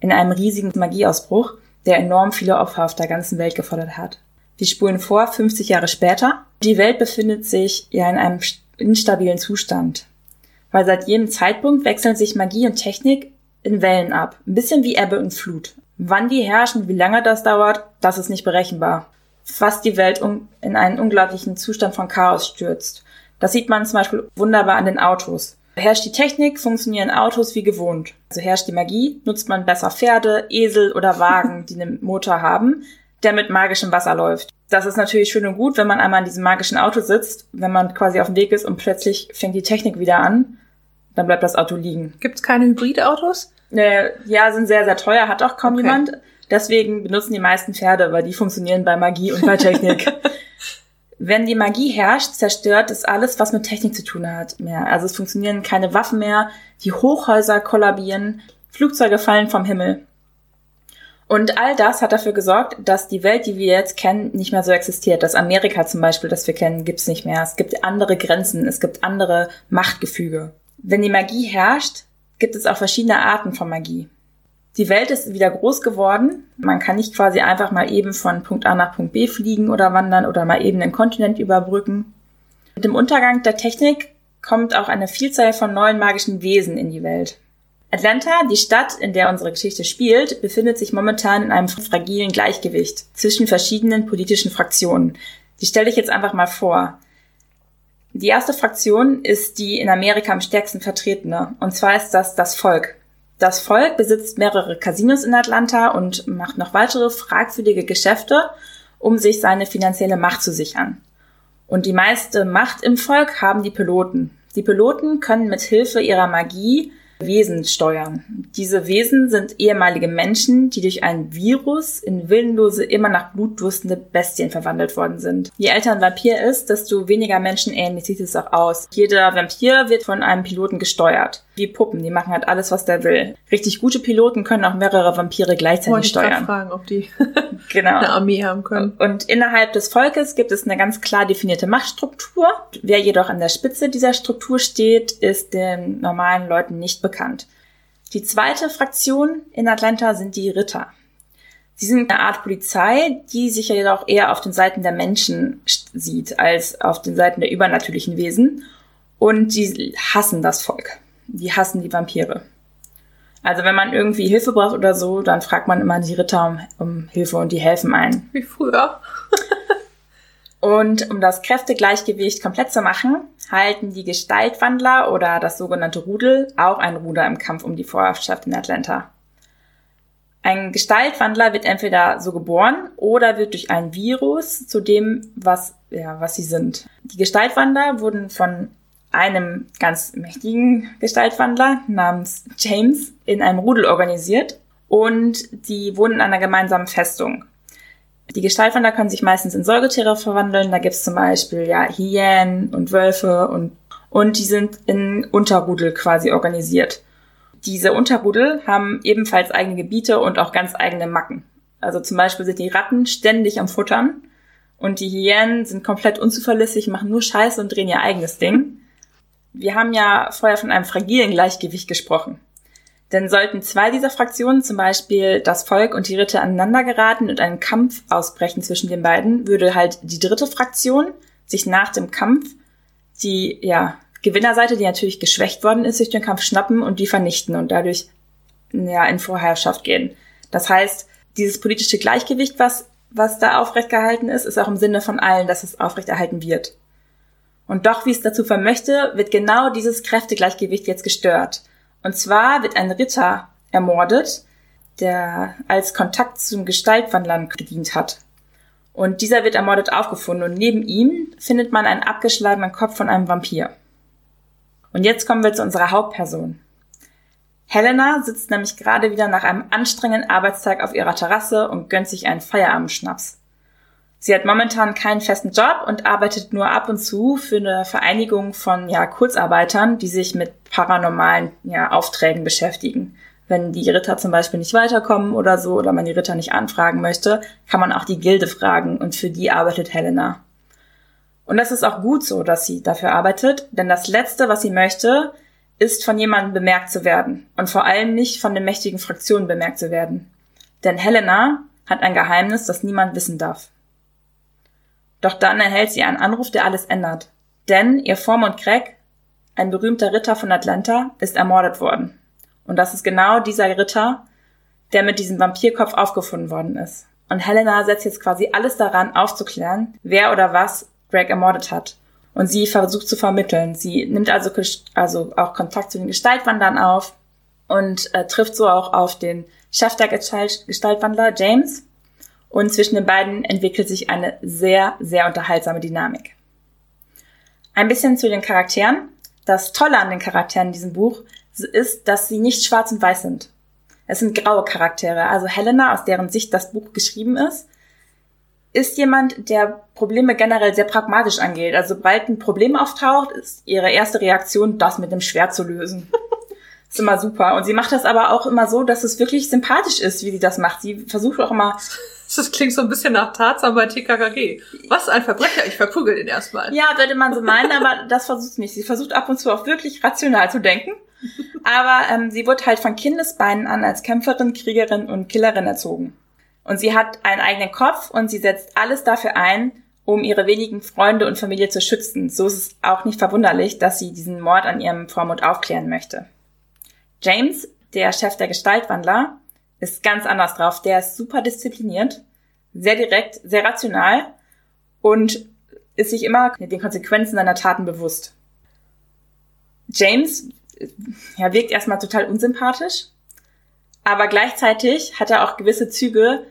in einem riesigen Magieausbruch, der enorm viele Opfer auf der ganzen Welt gefordert hat. Wir spulen vor 50 Jahre später. Die Welt befindet sich ja in einem instabilen Zustand. Weil seit jedem Zeitpunkt wechseln sich Magie und Technik in Wellen ab. Ein bisschen wie Ebbe und Flut. Wann die herrschen, wie lange das dauert, das ist nicht berechenbar. Was die Welt in einen unglaublichen Zustand von Chaos stürzt. Das sieht man zum Beispiel wunderbar an den Autos. Herrscht die Technik, funktionieren Autos wie gewohnt. Also herrscht die Magie, nutzt man besser Pferde, Esel oder Wagen, die einen Motor haben, der mit magischem Wasser läuft. Das ist natürlich schön und gut, wenn man einmal in diesem magischen Auto sitzt, wenn man quasi auf dem Weg ist und plötzlich fängt die Technik wieder an, dann bleibt das Auto liegen. Gibt's keine Hybridautos? Äh, ja, sind sehr, sehr teuer, hat auch kaum okay. jemand. Deswegen benutzen die meisten Pferde, weil die funktionieren bei Magie und bei Technik. Wenn die Magie herrscht, zerstört es alles, was mit Technik zu tun hat, mehr. Also es funktionieren keine Waffen mehr, die Hochhäuser kollabieren, Flugzeuge fallen vom Himmel. Und all das hat dafür gesorgt, dass die Welt, die wir jetzt kennen, nicht mehr so existiert. Das Amerika zum Beispiel, das wir kennen, gibt's nicht mehr. Es gibt andere Grenzen, es gibt andere Machtgefüge. Wenn die Magie herrscht, gibt es auch verschiedene Arten von Magie. Die Welt ist wieder groß geworden. Man kann nicht quasi einfach mal eben von Punkt A nach Punkt B fliegen oder wandern oder mal eben den Kontinent überbrücken. Mit dem Untergang der Technik kommt auch eine Vielzahl von neuen magischen Wesen in die Welt. Atlanta, die Stadt, in der unsere Geschichte spielt, befindet sich momentan in einem fragilen Gleichgewicht zwischen verschiedenen politischen Fraktionen. Die stelle ich jetzt einfach mal vor. Die erste Fraktion ist die in Amerika am stärksten vertretene, und zwar ist das das Volk. Das Volk besitzt mehrere Casinos in Atlanta und macht noch weitere fragwürdige Geschäfte, um sich seine finanzielle Macht zu sichern. Und die meiste Macht im Volk haben die Piloten. Die Piloten können mit Hilfe ihrer Magie Wesen steuern. Diese Wesen sind ehemalige Menschen, die durch ein Virus in willenlose, immer nach Blut durstende Bestien verwandelt worden sind. Je älter ein Vampir ist, desto weniger menschenähnlich sieht es auch aus. Jeder Vampir wird von einem Piloten gesteuert. Wie Puppen, die machen halt alles, was der will. Richtig gute Piloten können auch mehrere Vampire gleichzeitig Wollte steuern. Ich fragen, ob die genau. eine Armee haben können. Und innerhalb des Volkes gibt es eine ganz klar definierte Machtstruktur. Wer jedoch an der Spitze dieser Struktur steht, ist den normalen Leuten nicht bekannt. Die zweite Fraktion in Atlanta sind die Ritter. Sie sind eine Art Polizei, die sich ja jedoch eher auf den Seiten der Menschen sieht als auf den Seiten der übernatürlichen Wesen. Und die hassen das Volk. Die hassen die Vampire. Also wenn man irgendwie Hilfe braucht oder so, dann fragt man immer die Ritter um, um Hilfe und die helfen ein. Wie früher. und um das Kräftegleichgewicht komplett zu machen, halten die Gestaltwandler oder das sogenannte Rudel auch ein Ruder im Kampf um die Vorherrschaft in Atlanta. Ein Gestaltwandler wird entweder so geboren oder wird durch ein Virus zu dem, was, ja, was sie sind. Die Gestaltwandler wurden von einem ganz mächtigen Gestaltwandler namens James in einem Rudel organisiert und die wohnen in einer gemeinsamen Festung. Die Gestaltwandler können sich meistens in Säugetiere verwandeln. Da gibt's zum Beispiel ja Hyänen und Wölfe und, und die sind in Unterrudel quasi organisiert. Diese Unterrudel haben ebenfalls eigene Gebiete und auch ganz eigene Macken. Also zum Beispiel sind die Ratten ständig am Futtern und die Hyänen sind komplett unzuverlässig, machen nur Scheiße und drehen ihr eigenes Ding. Wir haben ja vorher von einem fragilen Gleichgewicht gesprochen. Denn sollten zwei dieser Fraktionen, zum Beispiel das Volk und die Ritter, aneinander geraten und einen Kampf ausbrechen zwischen den beiden, würde halt die dritte Fraktion sich nach dem Kampf die ja, Gewinnerseite, die natürlich geschwächt worden ist durch den Kampf, schnappen und die vernichten und dadurch ja, in Vorherrschaft gehen. Das heißt, dieses politische Gleichgewicht, was, was da aufrechtgehalten ist, ist auch im Sinne von allen, dass es aufrechterhalten wird. Und doch, wie es dazu vermöchte, wird genau dieses Kräftegleichgewicht jetzt gestört. Und zwar wird ein Ritter ermordet, der als Kontakt zum Gestaltwandlern gedient hat. Und dieser wird ermordet aufgefunden und neben ihm findet man einen abgeschlagenen Kopf von einem Vampir. Und jetzt kommen wir zu unserer Hauptperson. Helena sitzt nämlich gerade wieder nach einem anstrengenden Arbeitstag auf ihrer Terrasse und gönnt sich einen Feierabendschnaps. Sie hat momentan keinen festen Job und arbeitet nur ab und zu für eine Vereinigung von ja, Kurzarbeitern, die sich mit paranormalen ja, Aufträgen beschäftigen. Wenn die Ritter zum Beispiel nicht weiterkommen oder so oder man die Ritter nicht anfragen möchte, kann man auch die Gilde fragen und für die arbeitet Helena. Und das ist auch gut so, dass sie dafür arbeitet, denn das Letzte, was sie möchte, ist von jemandem bemerkt zu werden und vor allem nicht von den mächtigen Fraktionen bemerkt zu werden. Denn Helena hat ein Geheimnis, das niemand wissen darf. Doch dann erhält sie einen Anruf, der alles ändert. Denn ihr Vormund Craig, ein berühmter Ritter von Atlanta, ist ermordet worden. Und das ist genau dieser Ritter, der mit diesem Vampirkopf aufgefunden worden ist. Und Helena setzt jetzt quasi alles daran, aufzuklären, wer oder was Greg ermordet hat. Und sie versucht zu vermitteln. Sie nimmt also, also auch Kontakt zu den Gestaltwandlern auf und äh, trifft so auch auf den Chef der Gestaltwandler, James. Und zwischen den beiden entwickelt sich eine sehr, sehr unterhaltsame Dynamik. Ein bisschen zu den Charakteren. Das Tolle an den Charakteren in diesem Buch ist, dass sie nicht schwarz und weiß sind. Es sind graue Charaktere. Also Helena, aus deren Sicht das Buch geschrieben ist, ist jemand, der Probleme generell sehr pragmatisch angeht. Also sobald ein Problem auftaucht, ist ihre erste Reaktion, das mit dem Schwert zu lösen. ist immer super. Und sie macht das aber auch immer so, dass es wirklich sympathisch ist, wie sie das macht. Sie versucht auch immer. Das klingt so ein bisschen nach Tarzan bei TKKG. Was ein Verbrecher, ich verprügel den erstmal. Ja, würde man so meinen, aber das versucht sie nicht. Sie versucht ab und zu auch wirklich rational zu denken. Aber ähm, sie wird halt von Kindesbeinen an als Kämpferin, Kriegerin und Killerin erzogen. Und sie hat einen eigenen Kopf und sie setzt alles dafür ein, um ihre wenigen Freunde und Familie zu schützen. So ist es auch nicht verwunderlich, dass sie diesen Mord an ihrem Vormund aufklären möchte. James, der Chef der Gestaltwandler, ist ganz anders drauf. Der ist super diszipliniert, sehr direkt, sehr rational und ist sich immer den Konsequenzen seiner Taten bewusst. James ja, wirkt erstmal total unsympathisch, aber gleichzeitig hat er auch gewisse Züge,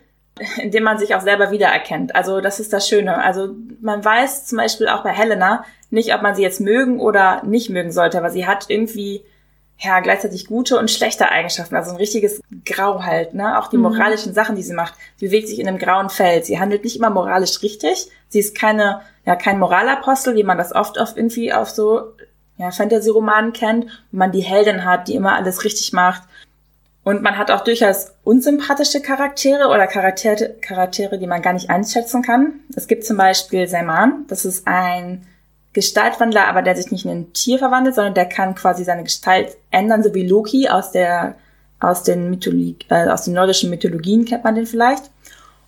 in denen man sich auch selber wiedererkennt. Also das ist das Schöne. Also man weiß zum Beispiel auch bei Helena nicht, ob man sie jetzt mögen oder nicht mögen sollte, aber sie hat irgendwie ja gleichzeitig gute und schlechte Eigenschaften. Also ein richtiges Grau halt. Ne? Auch die mhm. moralischen Sachen, die sie macht. Sie bewegt sich in einem grauen Feld. Sie handelt nicht immer moralisch richtig. Sie ist keine ja kein Moralapostel, wie man das oft auf irgendwie auf so ja, Fantasy-Romanen kennt, wo man die Heldin hat, die immer alles richtig macht. Und man hat auch durchaus unsympathische Charaktere oder Charaktere, Charaktere, die man gar nicht einschätzen kann. Es gibt zum Beispiel Saiman, das ist ein Gestaltwandler, aber der sich nicht in ein Tier verwandelt, sondern der kann quasi seine Gestalt ändern, so wie Loki aus der aus den Mythologie, äh, aus den nordischen Mythologien kennt man den vielleicht.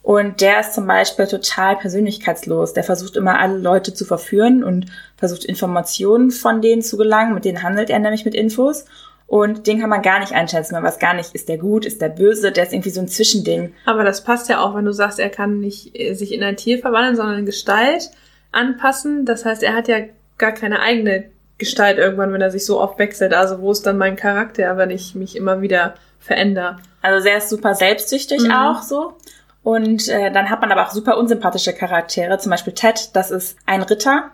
Und der ist zum Beispiel total persönlichkeitslos. Der versucht immer alle Leute zu verführen und versucht Informationen von denen zu gelangen. Mit denen handelt er nämlich mit Infos. Und den kann man gar nicht einschätzen. Man weiß gar nicht, ist der gut, ist der böse, der ist irgendwie so ein Zwischending. Aber das passt ja auch, wenn du sagst, er kann nicht äh, sich in ein Tier verwandeln, sondern in Gestalt anpassen. Das heißt, er hat ja gar keine eigene Gestalt irgendwann, wenn er sich so oft wechselt. Also wo ist dann mein Charakter, wenn ich mich immer wieder verändere? Also sehr super selbstsüchtig mhm. auch so. Und äh, dann hat man aber auch super unsympathische Charaktere, zum Beispiel Ted, das ist ein Ritter.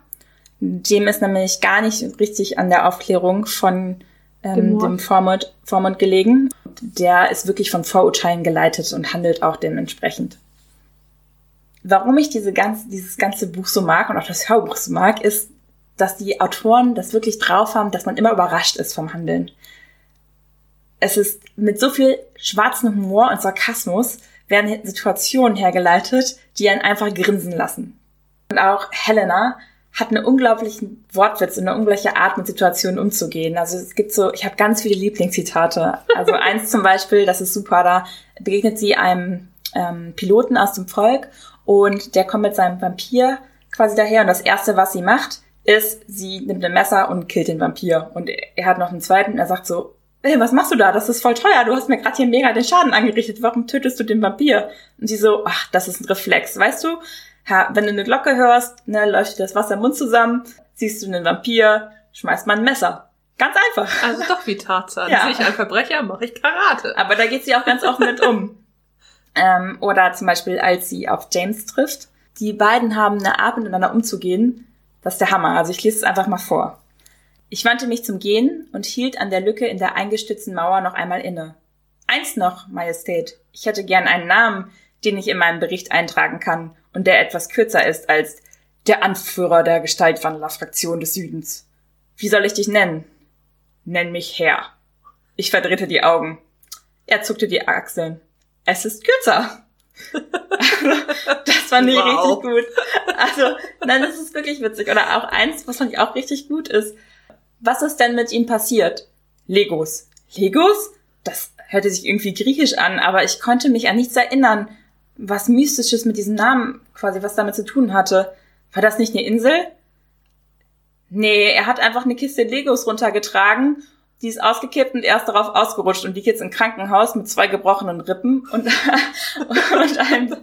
Dem ist nämlich gar nicht richtig an der Aufklärung von ähm, dem Vormund, Vormund gelegen. Der ist wirklich von Vorurteilen geleitet und handelt auch dementsprechend. Warum ich diese ganze, dieses ganze Buch so mag und auch das Hörbuch so mag, ist, dass die Autoren das wirklich drauf haben, dass man immer überrascht ist vom Handeln. Es ist mit so viel schwarzen Humor und Sarkasmus, werden Situationen hergeleitet, die einen einfach grinsen lassen. Und auch Helena hat einen unglaublichen Wortwitz und eine ungleiche Art, mit Situationen umzugehen. Also es gibt so, ich habe ganz viele Lieblingszitate. Also eins zum Beispiel, das ist super, da begegnet sie einem ähm, Piloten aus dem Volk und der kommt mit seinem Vampir quasi daher und das Erste, was sie macht, ist, sie nimmt ein Messer und killt den Vampir. Und er hat noch einen zweiten und er sagt so, hey, was machst du da? Das ist voll teuer. Du hast mir gerade hier mega den Schaden angerichtet. Warum tötest du den Vampir? Und sie so, ach, das ist ein Reflex. Weißt du, ja, wenn du eine Glocke hörst, ne, läuft dir das Wasser im Mund zusammen, siehst du einen Vampir, schmeißt man ein Messer. Ganz einfach. Also doch wie Tarzan. Ja. Sehe ich einen Verbrecher, mache ich Karate. Aber da geht sie auch ganz offen mit um. Ähm, oder zum Beispiel, als sie auf James trifft. Die beiden haben eine Art, miteinander umzugehen. Das ist der Hammer. Also ich lese es einfach mal vor. Ich wandte mich zum Gehen und hielt an der Lücke in der eingestützten Mauer noch einmal inne. Eins noch, Majestät. Ich hätte gern einen Namen, den ich in meinem Bericht eintragen kann und der etwas kürzer ist als der Anführer der Gestaltwandler-Fraktion des Südens. Wie soll ich dich nennen? Nenn mich Herr. Ich verdrehte die Augen. Er zuckte die Achseln. Es ist kürzer. das fand ich wow. richtig gut. Also, nein, das ist wirklich witzig. Oder auch eins, was fand ich auch richtig gut ist. Was ist denn mit ihm passiert? Legos. Legos? Das hörte sich irgendwie griechisch an, aber ich konnte mich an nichts erinnern, was Mystisches mit diesem Namen quasi was damit zu tun hatte. War das nicht eine Insel? Nee, er hat einfach eine Kiste Legos runtergetragen die ist ausgekippt und er ist darauf ausgerutscht und liegt jetzt im Krankenhaus mit zwei gebrochenen Rippen und, und einem,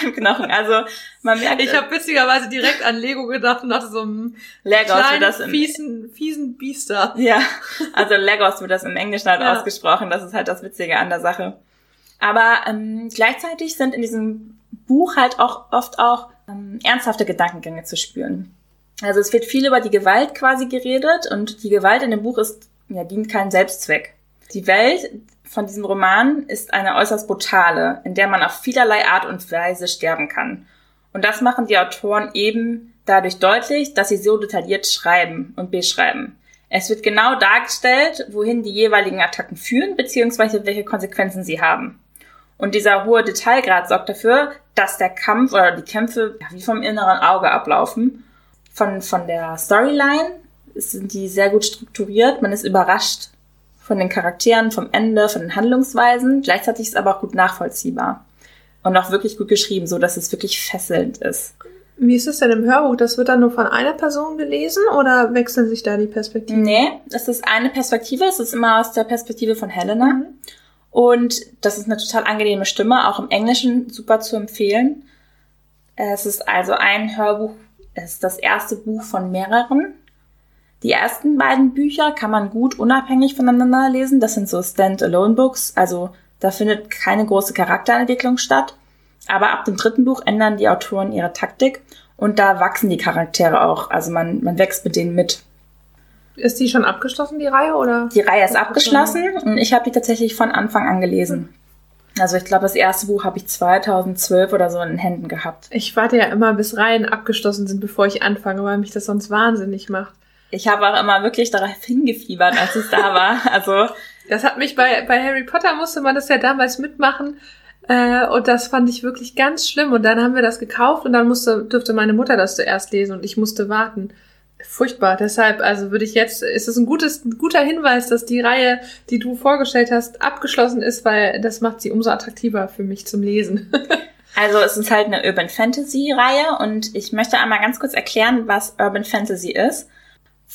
einem Knochen. Also man merkt. Ich habe witzigerweise direkt an Lego gedacht und dachte so einem Legos kleinen, das im, fiesen, fiesen Biester. Ja, also Legos wird das im Englischen halt ja. ausgesprochen. Das ist halt das Witzige an der Sache. Aber ähm, gleichzeitig sind in diesem Buch halt auch oft auch ähm, ernsthafte Gedankengänge zu spüren. Also es wird viel über die Gewalt quasi geredet und die Gewalt in dem Buch ist ja, dient keinen Selbstzweck. Die Welt von diesem Roman ist eine äußerst brutale, in der man auf vielerlei Art und Weise sterben kann. Und das machen die Autoren eben dadurch deutlich, dass sie so detailliert schreiben und beschreiben. Es wird genau dargestellt, wohin die jeweiligen Attacken führen, beziehungsweise welche Konsequenzen sie haben. Und dieser hohe Detailgrad sorgt dafür, dass der Kampf oder die Kämpfe wie vom inneren Auge ablaufen. Von, von der Storyline sind die sehr gut strukturiert. Man ist überrascht von den Charakteren, vom Ende, von den Handlungsweisen. Gleichzeitig ist es aber auch gut nachvollziehbar. Und auch wirklich gut geschrieben, so dass es wirklich fesselnd ist. Wie ist es denn im Hörbuch? Das wird dann nur von einer Person gelesen oder wechseln sich da die Perspektiven? Nee, es ist eine Perspektive. Es ist immer aus der Perspektive von Helena. Mhm. Und das ist eine total angenehme Stimme, auch im Englischen super zu empfehlen. Es ist also ein Hörbuch, es ist das erste Buch von mehreren. Die ersten beiden Bücher kann man gut unabhängig voneinander lesen. Das sind so Stand-alone-Books, also da findet keine große Charakterentwicklung statt. Aber ab dem dritten Buch ändern die Autoren ihre Taktik und da wachsen die Charaktere auch. Also man, man wächst mit denen mit. Ist die schon abgeschlossen, die Reihe, oder? Die Reihe ist abgeschlossen und ich habe die tatsächlich von Anfang an gelesen. Also ich glaube, das erste Buch habe ich 2012 oder so in den Händen gehabt. Ich warte ja immer, bis Reihen abgeschlossen sind, bevor ich anfange, weil mich das sonst wahnsinnig macht ich habe auch immer wirklich darauf hingefiebert, als es da war. Also das hat mich bei bei Harry Potter musste man das ja damals mitmachen äh, und das fand ich wirklich ganz schlimm. Und dann haben wir das gekauft und dann musste dürfte meine Mutter das zuerst lesen und ich musste warten. Furchtbar. Deshalb, also würde ich jetzt, ist es ein gutes, ein guter Hinweis, dass die Reihe, die du vorgestellt hast, abgeschlossen ist, weil das macht sie umso attraktiver für mich zum Lesen. Also es ist halt eine Urban Fantasy Reihe und ich möchte einmal ganz kurz erklären, was Urban Fantasy ist,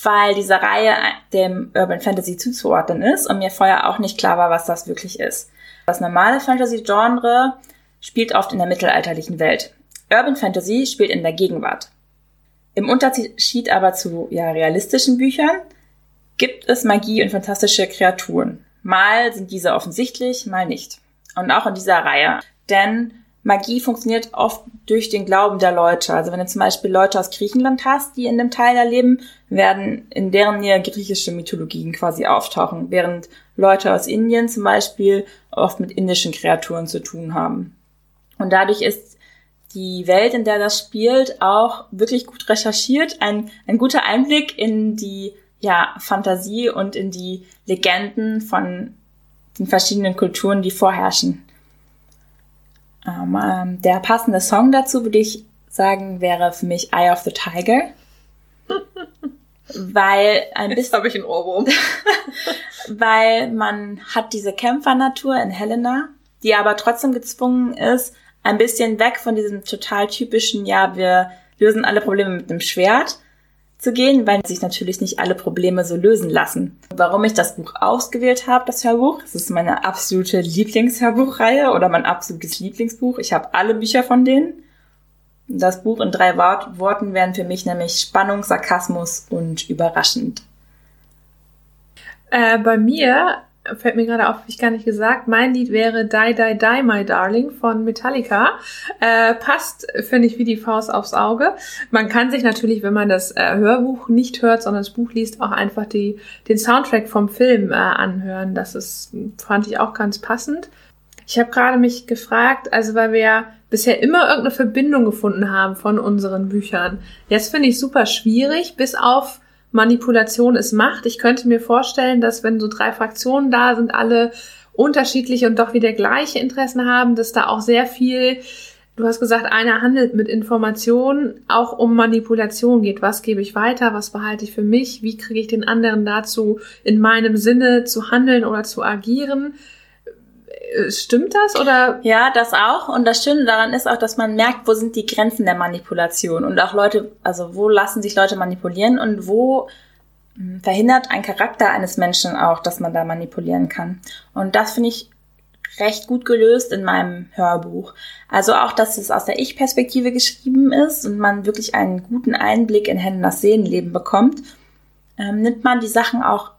weil diese Reihe dem Urban Fantasy zuzuordnen ist und mir vorher auch nicht klar war, was das wirklich ist. Das normale Fantasy Genre spielt oft in der mittelalterlichen Welt. Urban Fantasy spielt in der Gegenwart. Im Unterschied aber zu ja, realistischen Büchern gibt es Magie und fantastische Kreaturen. Mal sind diese offensichtlich, mal nicht. Und auch in dieser Reihe. Denn Magie funktioniert oft durch den Glauben der Leute. Also wenn du zum Beispiel Leute aus Griechenland hast, die in dem Teil da leben, werden in deren Nähe griechische Mythologien quasi auftauchen, während Leute aus Indien zum Beispiel oft mit indischen Kreaturen zu tun haben. Und dadurch ist die Welt, in der das spielt, auch wirklich gut recherchiert, ein, ein guter Einblick in die ja, Fantasie und in die Legenden von den verschiedenen Kulturen, die vorherrschen. Ähm, ähm, der passende Song dazu, würde ich sagen, wäre für mich Eye of the Tiger. weil ein bisschen. Jetzt habe ich einen Ohrwurm. weil man hat diese Kämpfernatur in Helena, die aber trotzdem gezwungen ist, ein bisschen weg von diesem total typischen, ja, wir lösen alle Probleme mit dem Schwert zu gehen, weil sich natürlich nicht alle Probleme so lösen lassen. Warum ich das Buch ausgewählt habe, das Hörbuch, es ist meine absolute Lieblingshörbuchreihe oder mein absolutes Lieblingsbuch. Ich habe alle Bücher von denen. Das Buch in drei Worten wären für mich nämlich Spannung, Sarkasmus und überraschend. Äh, bei mir fällt mir gerade auf, habe ich gar nicht gesagt, mein Lied wäre Die, Die, Die, My Darling von Metallica. Äh, passt, finde ich, wie die Faust aufs Auge. Man kann sich natürlich, wenn man das äh, Hörbuch nicht hört, sondern das Buch liest, auch einfach die, den Soundtrack vom Film äh, anhören. Das ist, fand ich auch ganz passend. Ich habe gerade mich gefragt, also weil wir ja bisher immer irgendeine Verbindung gefunden haben von unseren Büchern. Jetzt finde ich super schwierig, bis auf Manipulation ist Macht. Ich könnte mir vorstellen, dass wenn so drei Fraktionen da sind, alle unterschiedliche und doch wieder gleiche Interessen haben, dass da auch sehr viel, du hast gesagt, einer handelt mit Informationen, auch um Manipulation geht. Was gebe ich weiter? Was behalte ich für mich? Wie kriege ich den anderen dazu, in meinem Sinne zu handeln oder zu agieren? Äh, stimmt das oder? Ja, das auch. Und das Schöne daran ist auch, dass man merkt, wo sind die Grenzen der Manipulation und auch Leute, also wo lassen sich Leute manipulieren und wo hm, verhindert ein Charakter eines Menschen auch, dass man da manipulieren kann. Und das finde ich recht gut gelöst in meinem Hörbuch. Also auch, dass es aus der Ich-Perspektive geschrieben ist und man wirklich einen guten Einblick in Helenas Seelenleben bekommt, ähm, nimmt man die Sachen auch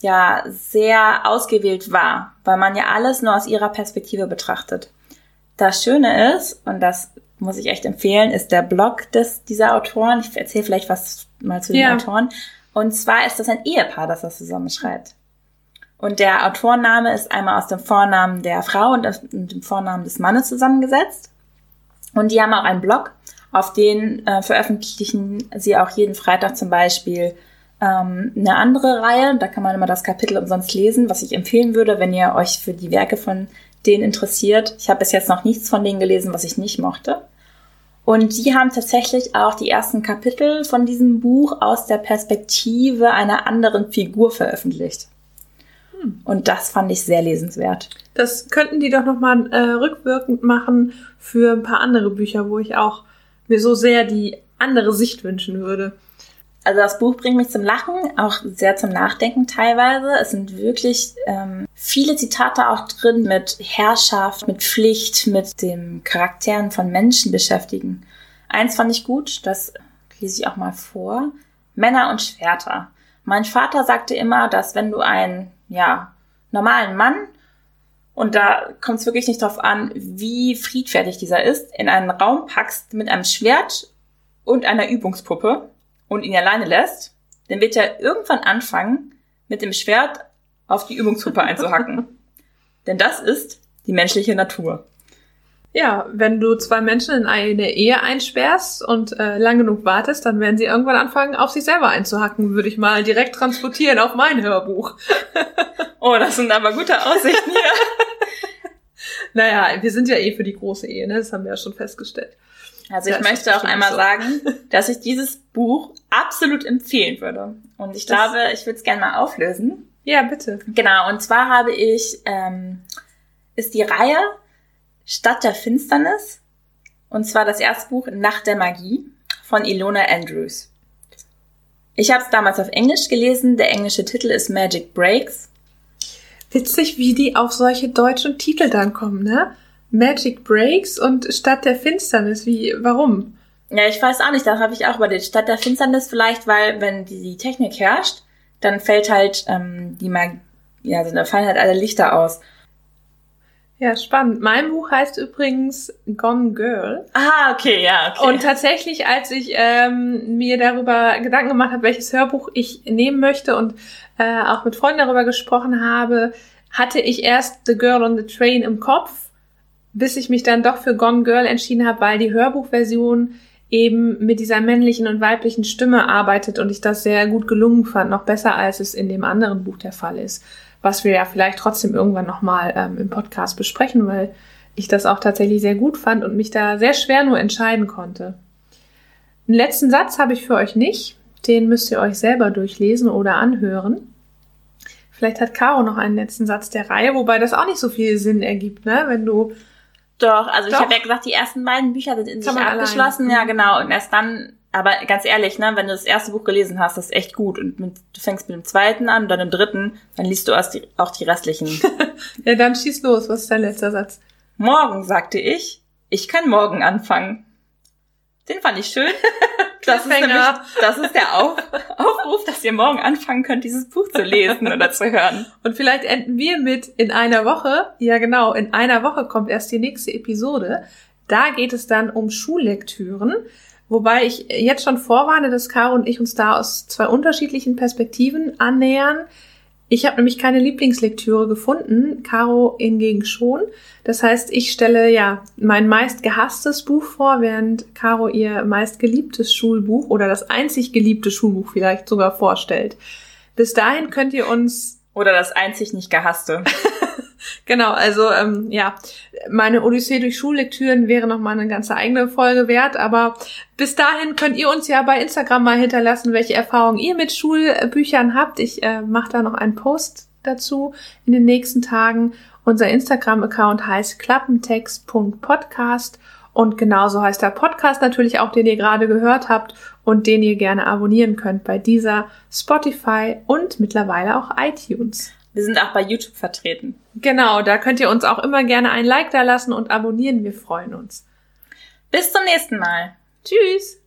ja sehr ausgewählt wahr, weil man ja alles nur aus ihrer Perspektive betrachtet. Das Schöne ist, und das muss ich echt empfehlen, ist der Blog des, dieser Autoren. Ich erzähle vielleicht was mal zu den ja. Autoren. Und zwar ist das ein Ehepaar, das das zusammenschreibt. Und der Autorname ist einmal aus dem Vornamen der Frau und dem Vornamen des Mannes zusammengesetzt. Und die haben auch einen Blog, auf den äh, veröffentlichen sie auch jeden Freitag zum Beispiel ähm, eine andere Reihe. Da kann man immer das Kapitel umsonst lesen, was ich empfehlen würde, wenn ihr euch für die Werke von denen interessiert. Ich habe bis jetzt noch nichts von denen gelesen, was ich nicht mochte. Und die haben tatsächlich auch die ersten Kapitel von diesem Buch aus der Perspektive einer anderen Figur veröffentlicht. Hm. Und das fand ich sehr lesenswert. Das könnten die doch nochmal äh, rückwirkend machen für ein paar andere Bücher, wo ich auch mir so sehr die andere Sicht wünschen würde. Also das Buch bringt mich zum Lachen, auch sehr zum Nachdenken teilweise. Es sind wirklich ähm, viele Zitate auch drin mit Herrschaft, mit Pflicht, mit dem Charakteren von Menschen beschäftigen. Eins fand ich gut, das lese ich auch mal vor. Männer und Schwerter. Mein Vater sagte immer, dass wenn du einen, ja, normalen Mann, und da kommt es wirklich nicht drauf an, wie friedfertig dieser ist, in einen Raum packst mit einem Schwert und einer Übungspuppe, und ihn alleine lässt, dann wird er irgendwann anfangen, mit dem Schwert auf die Übungspuppe einzuhacken. Denn das ist die menschliche Natur. Ja, wenn du zwei Menschen in eine Ehe einsperrst und äh, lang genug wartest, dann werden sie irgendwann anfangen, auf sich selber einzuhacken, würde ich mal direkt transportieren auf mein Hörbuch. oh, das sind aber gute Aussichten hier. naja, wir sind ja eh für die große Ehe, ne? Das haben wir ja schon festgestellt. Also ich das möchte auch einmal so. sagen, dass ich dieses Buch absolut empfehlen würde. Und ich das glaube, ich würde es gerne mal auflösen. Ja, bitte. Genau, und zwar habe ich, ähm, ist die Reihe Stadt der Finsternis Und zwar das erste Buch Nacht der Magie von Ilona Andrews. Ich habe es damals auf Englisch gelesen. Der englische Titel ist Magic Breaks. Witzig, wie die auf solche deutschen Titel dann kommen, ne? Magic Breaks und Stadt der Finsternis. Wie, warum? Ja, ich weiß auch nicht, da habe ich auch überlegt. Stadt der Finsternis vielleicht, weil wenn die Technik herrscht, dann fällt halt ähm, die Magie, ja, also da fallen halt alle Lichter aus. Ja, spannend. Mein Buch heißt übrigens Gone Girl. Ah, okay, ja. Okay. Und tatsächlich, als ich ähm, mir darüber Gedanken gemacht habe, welches Hörbuch ich nehmen möchte und äh, auch mit Freunden darüber gesprochen habe, hatte ich erst The Girl on the Train im Kopf, bis ich mich dann doch für Gone Girl entschieden habe, weil die Hörbuchversion eben mit dieser männlichen und weiblichen Stimme arbeitet und ich das sehr gut gelungen fand, noch besser als es in dem anderen Buch der Fall ist was wir ja vielleicht trotzdem irgendwann nochmal ähm, im Podcast besprechen, weil ich das auch tatsächlich sehr gut fand und mich da sehr schwer nur entscheiden konnte. Einen letzten Satz habe ich für euch nicht. Den müsst ihr euch selber durchlesen oder anhören. Vielleicht hat Caro noch einen letzten Satz der Reihe, wobei das auch nicht so viel Sinn ergibt, ne? Wenn du. Doch, also Doch. ich habe ja gesagt, die ersten beiden Bücher sind in sich abgeschlossen, allein. ja genau. Und erst dann aber ganz ehrlich, ne, wenn du das erste Buch gelesen hast, das ist echt gut. Und mit, du fängst mit dem zweiten an, dann im dritten, dann liest du erst die, auch die restlichen. ja, dann schieß los. Was ist dein letzter Satz? Morgen, sagte ich. Ich kann morgen anfangen. Den fand ich schön. Das ist, nämlich, das ist der Auf, Aufruf, dass ihr morgen anfangen könnt, dieses Buch zu lesen oder zu hören. Und vielleicht enden wir mit in einer Woche. Ja, genau. In einer Woche kommt erst die nächste Episode. Da geht es dann um Schullektüren. Wobei ich jetzt schon vorwarne, dass Caro und ich uns da aus zwei unterschiedlichen Perspektiven annähern. Ich habe nämlich keine Lieblingslektüre gefunden, Caro hingegen schon. Das heißt, ich stelle ja mein meist gehasstes Buch vor, während Caro ihr meist geliebtes Schulbuch oder das einzig geliebte Schulbuch vielleicht sogar vorstellt. Bis dahin könnt ihr uns oder das einzig nicht gehasste. genau, also ähm, ja, meine Odyssee durch Schullektüren wäre noch mal eine ganze eigene Folge wert, aber bis dahin könnt ihr uns ja bei Instagram mal hinterlassen, welche Erfahrungen ihr mit Schulbüchern habt. Ich äh, mache da noch einen Post dazu in den nächsten Tagen. Unser Instagram-Account heißt klappentext.podcast und genauso heißt der Podcast natürlich auch, den ihr gerade gehört habt und den ihr gerne abonnieren könnt bei dieser Spotify und mittlerweile auch iTunes. Wir sind auch bei YouTube vertreten. Genau, da könnt ihr uns auch immer gerne ein Like da lassen und abonnieren. Wir freuen uns. Bis zum nächsten Mal. Tschüss.